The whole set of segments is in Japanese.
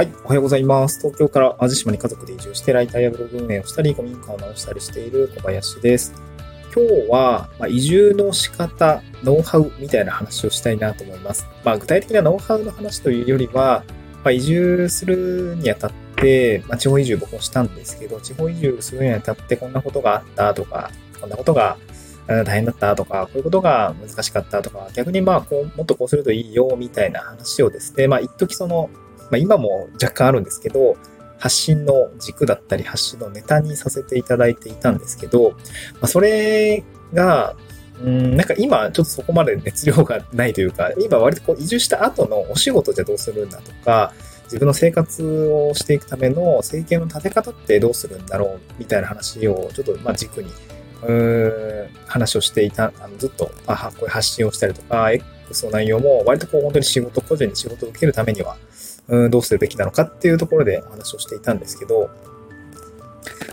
はい、おはようございます。東京から淡路島に家族で移住して、ライターやブログ運営をしたり、古民家を直したりしている小林です。今日は、ま移住の仕方、ノウハウみたいな話をしたいなと思います。まあ、具体的なノウハウの話というよりは、まあ、移住するにあたって、まあ、地方移住僕もしたんですけど、地方移住するにあたってこんなことがあったとか、こんなことが大変だったとか、こういうことが難しかったとか、逆にまあ、こう、もっとこうするといいよ、みたいな話をですね、まあ、一時その、まあ、今も若干あるんですけど、発信の軸だったり、発信のネタにさせていただいていたんですけど、まあ、それが、うん、なんか今ちょっとそこまで熱量がないというか、今割とこう移住した後のお仕事じゃどうするんだとか、自分の生活をしていくための生計の立て方ってどうするんだろうみたいな話をちょっとまあ軸に、うん、話をしていた、あのずっと、あ、こういう発信をしたりとか、X の内容も割とこう本当に仕事、個人に仕事を受けるためには、うん、どうするべきなのかっていうところでお話をしていたんですけど、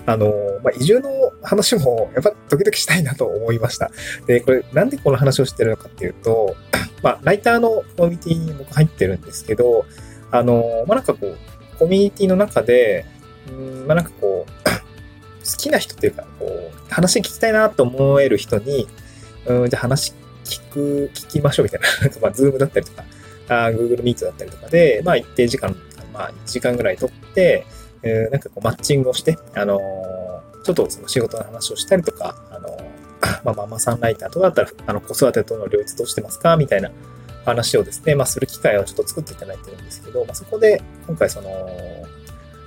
あの、まあ、移住の話もやっぱ時々したいなと思いました。で、これなんでこの話をしてるのかっていうと、まあ、ライターのコミュニティに僕入ってるんですけど、あの、まあ、なんかこう、コミュニティの中で、うん、まあ、なんかこう、好きな人っていうか、こう、話聞きたいなと思える人に、うん、じゃあ話聞く、聞きましょうみたいな、なんかま、ズームだったりとか、あ Google Meet だったりとかで、まあ一定時間、まあ1時間ぐらい取って、えー、なんかこうマッチングをして、あのー、ちょっとその仕事の話をしたりとか、あのー、まあママさんライターとかだったら、あの子育てとの両立どうしてますかみたいな話をですね、まあする機会をちょっと作っていただいてるんですけど、まあそこで今回その、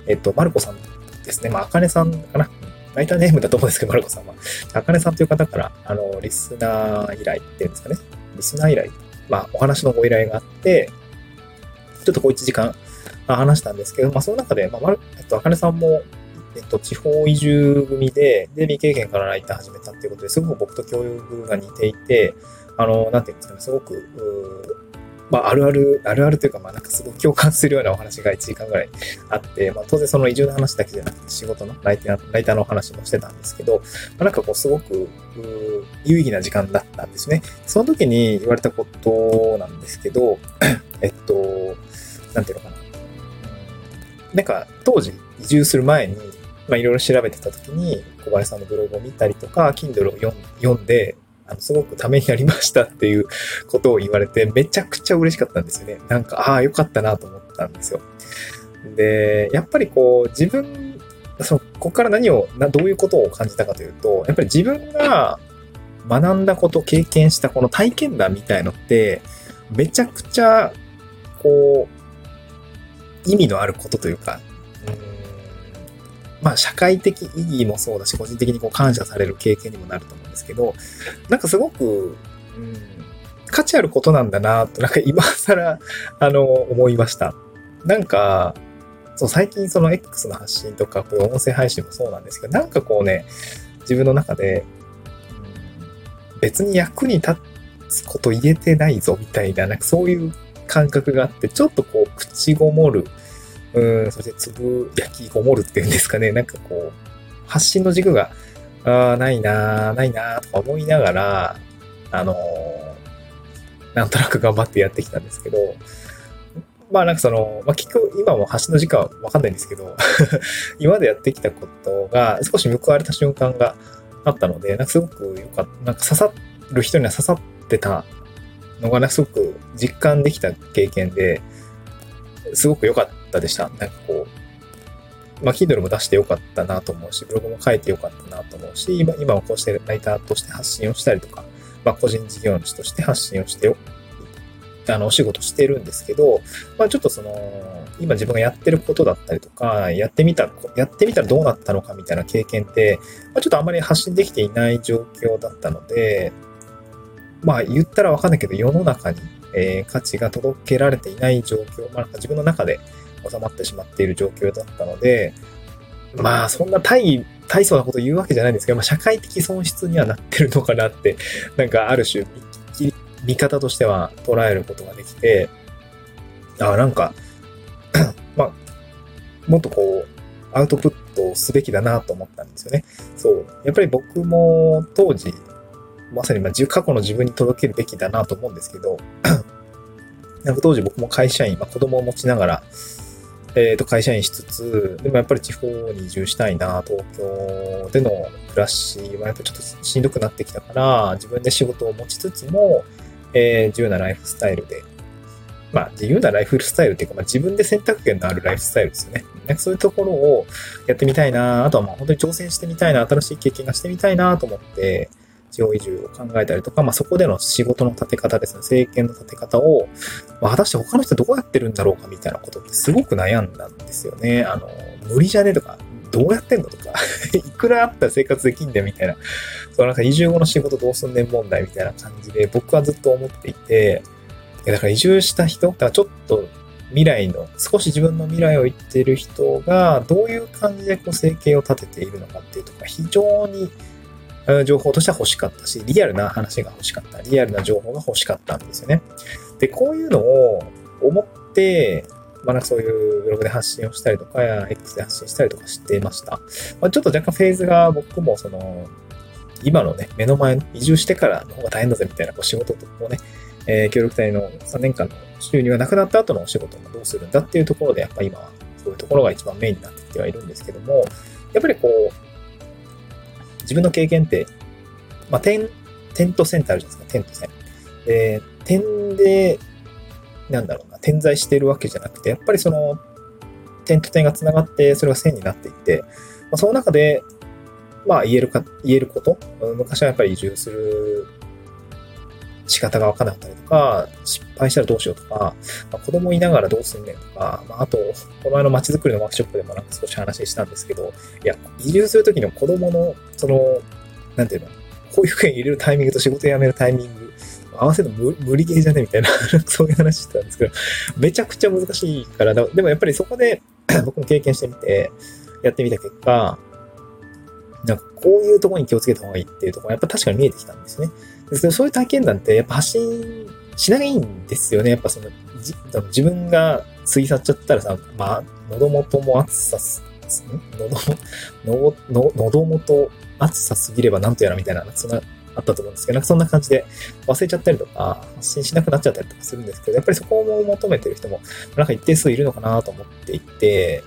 えっと、マルコさんですね、まあ、あかねさんかな。ライターネームだと思うんですけど、マルコさんは。あかねさんという方から、あの、リスナー依頼っていうんですかね。リスナー依頼まあ、お話のご依頼があって、ちょっとこう1時間話したんですけど、まあ、その中で、まあ、まる、えっと、あかねさんも、えっと、地方移住組で、で、未経験からライター始めたっていうことですごく僕と教育が似ていて、あの、なんていうんですかね、すごく、まあ、あるある、あるあるというか、まあ、なんかすごく共感するようなお話が1時間ぐらいあって、まあ、当然その移住の話だけじゃなくて、仕事のライター、ライターのお話もしてたんですけど、まあ、なんかこう、すごく、有意義な時間だったんですね。その時に言われたことなんですけど、えっと、なんていうのかな。なんか、当時、移住する前に、まあ、いろいろ調べてた時に、小林さんのブログを見たりとか、Kindle を読んで、あの、すごくためになりましたっていうことを言われて、めちゃくちゃ嬉しかったんですよね。なんか、ああ、よかったなと思ったんですよ。で、やっぱりこう、自分、その、ここから何を、などういうことを感じたかというと、やっぱり自分が学んだこと、経験したこの体験談みたいのって、めちゃくちゃ、こう、意味のあることというか、まあ、社会的意義もそうだし、個人的にこう感謝される経験にもなると思うんですけど、なんかすごく、うん、価値あることなんだなと、なんか今更、あの、思いました。なんか、そう、最近その X の発信とか、こういう音声配信もそうなんですけど、なんかこうね、自分の中で、別に役に立つこと言えてないぞ、みたいな、なんかそういう感覚があって、ちょっとこう、口ごもるうん、そしてつぶやきごもるっていうんですかね、なんかこう、発信の軸が、ああ、ないなないなとか思いながら、あのー、なんとなく頑張ってやってきたんですけど、まあなんかその、まあ聞く、今も発信の時間はわかんないんですけど、今までやってきたことが少し報われた瞬間があったので、なんかすごくよかった、なんか刺さる人には刺さってたのが、ね、すごく実感できた経験で、すごく良かったでした。なんかこう、まあ、Kindle も出して良かったなと思うし、ブログも書いて良かったなと思うし、今今はこうしてライターとして発信をしたりとか、まあ、個人事業主として発信をしてあの、お仕事してるんですけど、まあ、ちょっとその、今自分がやってることだったりとか、やってみた、やってみたらどうなったのかみたいな経験って、まあ、ちょっとあんまり発信できていない状況だったので、まあ言ったらわかんないけど、世の中にえー、価値が届けられていない状況、まあ、自分の中で収まってしまっている状況だったので、まあ、そんな大、大層なこと言うわけじゃないんですけど、まあ、社会的損失にはなってるのかなって、なんかある種、見方としては捉えることができて、あなんか まあ、もっとこう、アウトプットすべきだなと思ったんですよね。そう。やっぱり僕も当時、まさにまあ過去の自分に届けるべきだなと思うんですけど、なんか当時僕も会社員、まあ、子供を持ちながら、えっ、と、会社員しつつ、でもやっぱり地方に移住したいな、東京での暮らしはやっぱちょっとしんどくなってきたから、自分で仕事を持ちつつも、えー、自由なライフスタイルで、まあ、自由なライフスタイルっていうか、まあ、自分で選択権のあるライフスタイルですよね。なんかそういうところをやってみたいな、あとはまあ本当に挑戦してみたいな、新しい経験がしてみたいなと思って、地方移住を考えたりとか、まあ、そこでの仕事の立て方ですね、政権の立て方を、まあ、果たして他の人どうやってるんだろうかみたいなことってすごく悩んだんですよね。あの、無理じゃねとか、どうやってんのとか いくらあったら生活できんだよみたいな、そのなんか移住後の仕事どうすんねん問題みたいな感じで僕はずっと思っていて、だから移住した人、だからちょっと未来の、少し自分の未来を言っている人がどういう感じでこう生計を立てているのかっていうところが非常に情報としては欲しかったし、リアルな話が欲しかった。リアルな情報が欲しかったんですよね。で、こういうのを思って、まあ、なんかそういうブログで発信をしたりとか、X で発信したりとかしていました。まあ、ちょっと若干フェーズが僕もその、今のね、目の前の移住してからの方が大変だぜみたいなこう仕事をね、えー、協力隊の3年間の収入がなくなった後のお仕事もどうするんだっていうところで、やっぱ今はそういうところが一番メインになってきてはいるんですけども、やっぱりこう、自分の経験って、まあ、点、点と線ってあるじゃないですか、点と線。で、点で、なんだろうな、点在してるわけじゃなくて、やっぱりその、点と点が繋がって、それが線になっていって、まあ、その中で、まあ言えるか、言えること、昔はやっぱり移住する仕方がわからなかったりとか、失敗したらどうしようとか、まあ、子供いながらどうすんねんとか、まあ、あと、この前の街づくりのワークショップでもなんか少し話したんですけど、いや、移住するときの子供の、その、なんていうの、保育園入れるタイミングと仕事辞めるタイミング、合わせるの無理ゲーじゃねみたいな、そういう話してたんですけど、めちゃくちゃ難しいからでもやっぱりそこで 僕も経験してみて、やってみた結果、なんかこういうところに気をつけた方がいいっていうところがやっぱ確かに見えてきたんですね。ですけど、そういう体験談ってやっぱ発信しないんですよね。やっぱその、じ自分が過ぎ去っちゃったらさ、まあ、喉元も暑さす、喉、喉、喉元暑さすぎればなんとやらみたいな、そんな、あったと思うんですけど、なんかそんな感じで忘れちゃったりとか、発信しなくなっちゃったりとかするんですけど、やっぱりそこを求めてる人も、なんか一定数いるのかなと思っていて、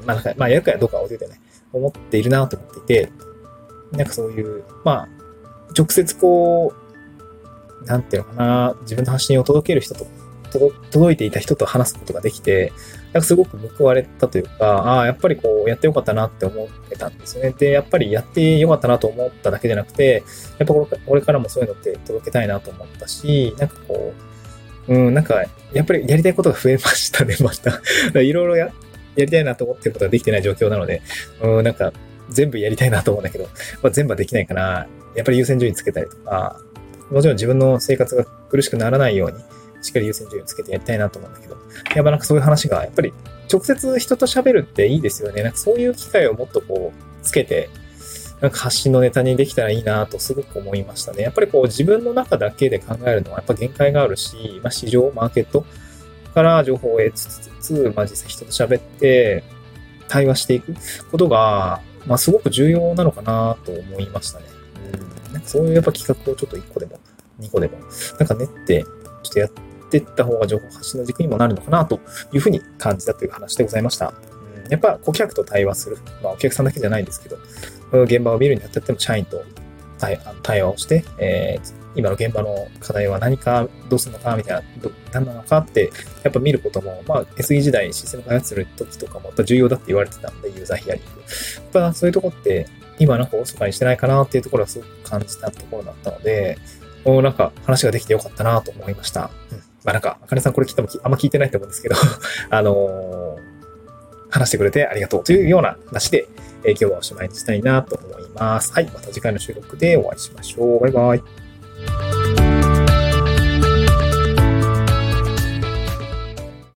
うん、まあなんか、まあやるかどうかは置いといてね、思っているなと思っていて、なんかそういう、まあ、直接こう、なんていうのかな、自分の発信を届ける人と、届いていた人と話すことができて、なんかすごく報われたというか、ああ、やっぱりこう、やってよかったなって思ってたんですよね。で、やっぱりやってよかったなと思っただけじゃなくて、やっぱこれからもそういうのって届けたいなと思ったし、なんかこう、うん、なんか、やっぱりやりたいことが増えましたね、また。いろいろや、やりたいなと思ってることができてない状況なので、うん、なんか、全部やりたいなと思うんだけど、まあ、全部はできないかな。やっぱり優先順位つけたりとか、もちろん自分の生活が苦しくならないように、しっかり優先順位をつけてやりたいなと思うんだけど、やっぱなんかそういう話が、やっぱり直接人と喋るっていいですよね。なんかそういう機会をもっとこう、つけて、なんか発信のネタにできたらいいなとすごく思いましたね。やっぱりこう自分の中だけで考えるのはやっぱ限界があるし、まあ市場、マーケットから情報を得つつ、まあ実際人と喋って対話していくことが、まあすごく重要なのかなと思いましたね。なんそういうやっぱ企画をちょっと1個でも2個でも、なんか練って、ちょっとやっていった方が情報発信の軸にもなるのかなというふうに感じたという話でございました。うん、やっぱ顧客と対話する。まあお客さんだけじゃないんですけど、現場を見るにあたっても社員と対話をして、えー、今の現場の課題は何か、どうするのか、みたいな、何なのかって、やっぱ見ることも、まあ、SE 時代システム開発する時とかも、やっぱ重要だって言われてたんで、ユーザーヒアリング。やっぱそういうとこって、今なんかおそかにしてないかなっていうところはすごく感じたところだったので、もうなんか話ができてよかったなと思いました。うん。まあなんか、あかねさんこれ聞いてもあんま聞いてないと思うんですけど あのー、話してくれてありがとうというような話で、え、今日はおしまいにしたいなと思います。はい。また次回の収録でお会いしましょう。バイバイ。